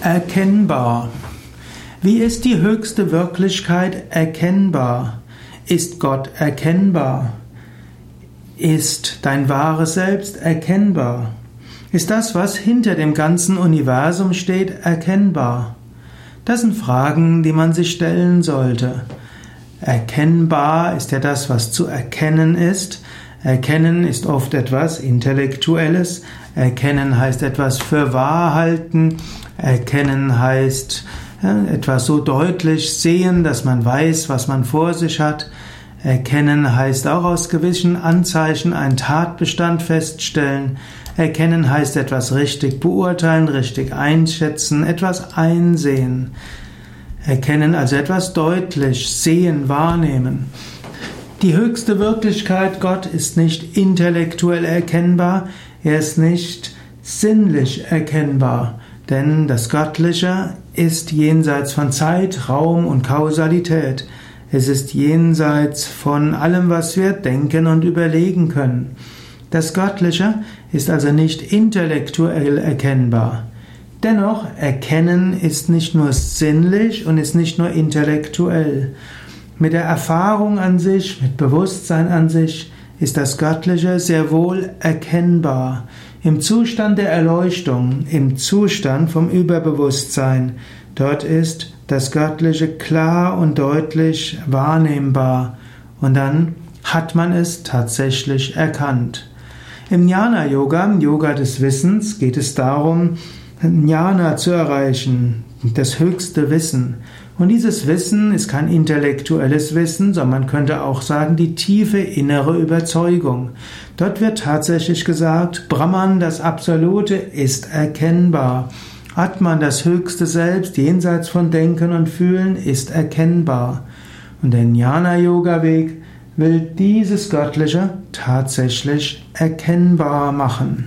Erkennbar. Wie ist die höchste Wirklichkeit erkennbar? Ist Gott erkennbar? Ist dein wahres Selbst erkennbar? Ist das, was hinter dem ganzen Universum steht, erkennbar? Das sind Fragen, die man sich stellen sollte. Erkennbar ist ja das, was zu erkennen ist. Erkennen ist oft etwas Intellektuelles. Erkennen heißt etwas für wahr halten. Erkennen heißt etwas so deutlich sehen, dass man weiß, was man vor sich hat. Erkennen heißt auch aus gewissen Anzeichen einen Tatbestand feststellen. Erkennen heißt etwas richtig beurteilen, richtig einschätzen, etwas einsehen. Erkennen also etwas deutlich, sehen, wahrnehmen. Die höchste Wirklichkeit Gott ist nicht intellektuell erkennbar, er ist nicht sinnlich erkennbar, denn das Göttliche ist jenseits von Zeit, Raum und Kausalität. Es ist jenseits von allem, was wir denken und überlegen können. Das Göttliche ist also nicht intellektuell erkennbar. Dennoch, Erkennen ist nicht nur sinnlich und ist nicht nur intellektuell. Mit der Erfahrung an sich, mit Bewusstsein an sich, ist das Göttliche sehr wohl erkennbar. Im Zustand der Erleuchtung, im Zustand vom Überbewusstsein, dort ist das Göttliche klar und deutlich wahrnehmbar. Und dann hat man es tatsächlich erkannt. Im Jnana-Yoga, im Yoga des Wissens, geht es darum, Jnana zu erreichen, das höchste Wissen. Und dieses Wissen ist kein intellektuelles Wissen, sondern man könnte auch sagen, die tiefe innere Überzeugung. Dort wird tatsächlich gesagt, Brahman, das Absolute, ist erkennbar. Atman, das höchste Selbst, jenseits von Denken und Fühlen, ist erkennbar. Und der Jnana-Yoga-Weg will dieses Göttliche tatsächlich erkennbar machen.